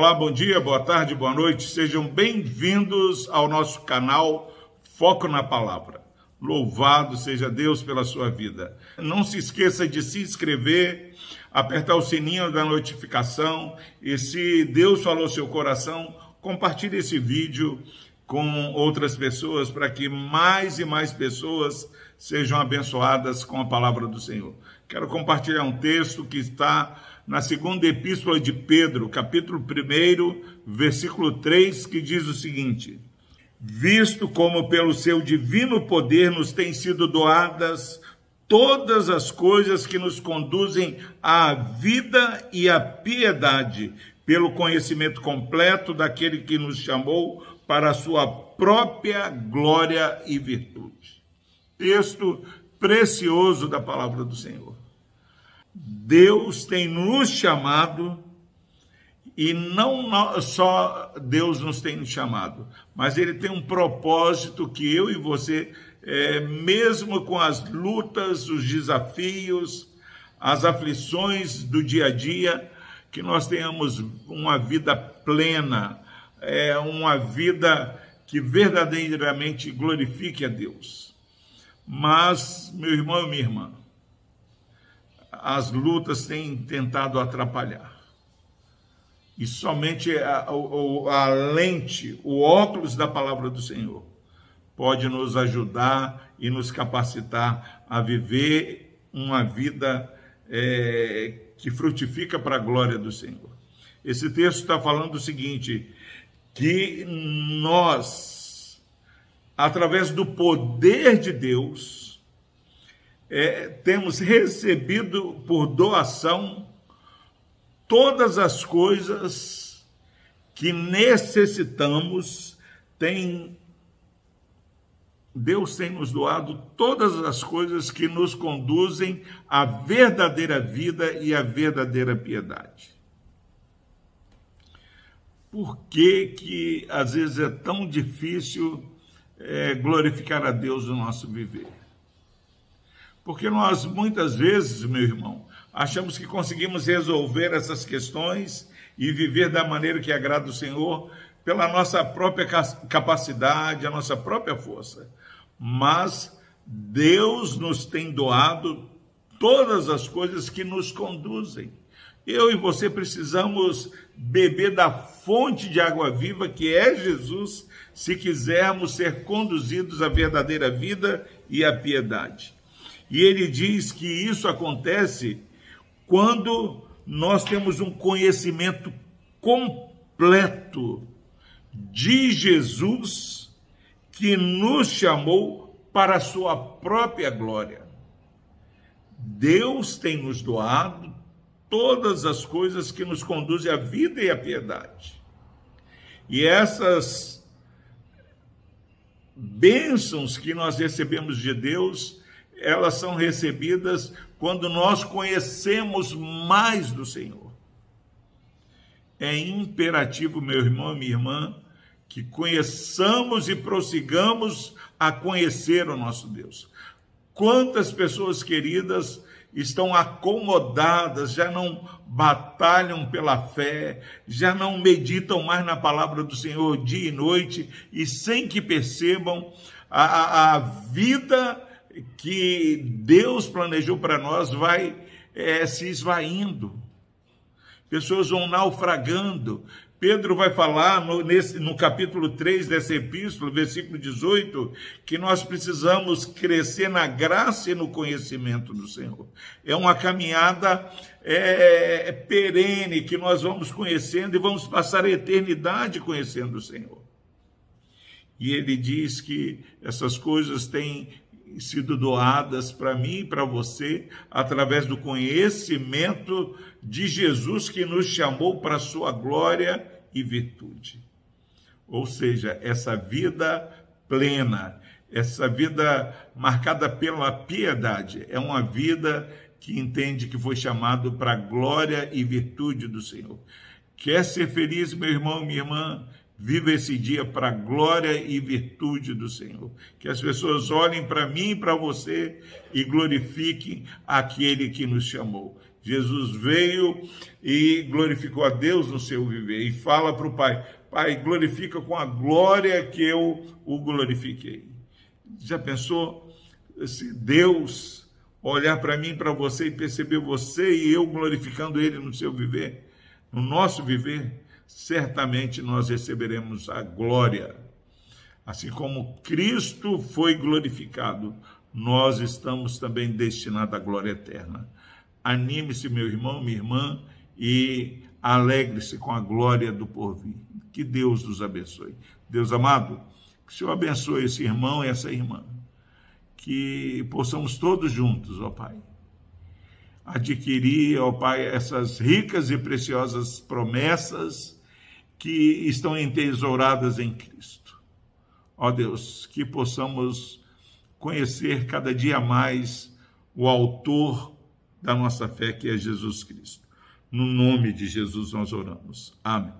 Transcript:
Olá, bom dia, boa tarde, boa noite. Sejam bem-vindos ao nosso canal Foco na Palavra. Louvado seja Deus pela sua vida. Não se esqueça de se inscrever, apertar o sininho da notificação e se Deus falou seu coração, compartilhe esse vídeo com outras pessoas para que mais e mais pessoas sejam abençoadas com a palavra do Senhor. Quero compartilhar um texto que está na segunda epístola de Pedro, capítulo 1, versículo 3, que diz o seguinte: Visto como pelo seu divino poder nos têm sido doadas todas as coisas que nos conduzem à vida e à piedade, pelo conhecimento completo daquele que nos chamou para a sua própria glória e virtude. Texto precioso da palavra do Senhor. Deus tem nos chamado e não só Deus nos tem chamado, mas Ele tem um propósito que eu e você, é, mesmo com as lutas, os desafios, as aflições do dia a dia, que nós tenhamos uma vida plena, é, uma vida que verdadeiramente glorifique a Deus. Mas, meu irmão e minha irmã, as lutas têm tentado atrapalhar. E somente a, a, a lente, o óculos da palavra do Senhor, pode nos ajudar e nos capacitar a viver uma vida é, que frutifica para a glória do Senhor. Esse texto está falando o seguinte: que nós, através do poder de Deus, é, temos recebido por doação todas as coisas que necessitamos, tem Deus tem nos doado todas as coisas que nos conduzem à verdadeira vida e à verdadeira piedade. Por que, que às vezes é tão difícil é, glorificar a Deus no nosso viver? Porque nós, muitas vezes, meu irmão, achamos que conseguimos resolver essas questões e viver da maneira que agrada o Senhor pela nossa própria capacidade, a nossa própria força. Mas Deus nos tem doado todas as coisas que nos conduzem. Eu e você precisamos beber da fonte de água viva que é Jesus, se quisermos ser conduzidos à verdadeira vida e à piedade. E ele diz que isso acontece quando nós temos um conhecimento completo de Jesus que nos chamou para a sua própria glória. Deus tem nos doado todas as coisas que nos conduzem à vida e à piedade. E essas bênçãos que nós recebemos de Deus elas são recebidas quando nós conhecemos mais do Senhor. É imperativo, meu irmão e minha irmã, que conheçamos e prossigamos a conhecer o nosso Deus. Quantas pessoas queridas estão acomodadas, já não batalham pela fé, já não meditam mais na palavra do Senhor dia e noite, e sem que percebam a, a, vida que Deus planejou para nós vai é, se esvaindo. Pessoas vão naufragando. Pedro vai falar no, nesse, no capítulo 3 dessa epístola, versículo 18, que nós precisamos crescer na graça e no conhecimento do Senhor. É uma caminhada é, é, perene que nós vamos conhecendo e vamos passar a eternidade conhecendo o Senhor. E ele diz que essas coisas têm sido doadas para mim e para você através do conhecimento de Jesus que nos chamou para sua glória e virtude. Ou seja, essa vida plena, essa vida marcada pela piedade, é uma vida que entende que foi chamado para a glória e virtude do Senhor. Quer ser feliz, meu irmão, minha irmã? Viva esse dia para a glória e virtude do Senhor. Que as pessoas olhem para mim e para você e glorifiquem aquele que nos chamou. Jesus veio e glorificou a Deus no seu viver e fala para o Pai: Pai, glorifica com a glória que eu o glorifiquei. Já pensou se Deus olhar para mim, para você e perceber você e eu glorificando Ele no seu viver, no nosso viver? Certamente nós receberemos a glória. Assim como Cristo foi glorificado, nós estamos também destinados à glória eterna. Anime-se, meu irmão, minha irmã, e alegre-se com a glória do porvir. Que Deus nos abençoe. Deus amado, que o Senhor abençoe esse irmão e essa irmã. Que possamos todos juntos, ó Pai, adquirir, ó Pai, essas ricas e preciosas promessas que estão entesouradas em Cristo. Ó oh Deus, que possamos conhecer cada dia mais o autor da nossa fé, que é Jesus Cristo. No nome de Jesus nós oramos. Amém.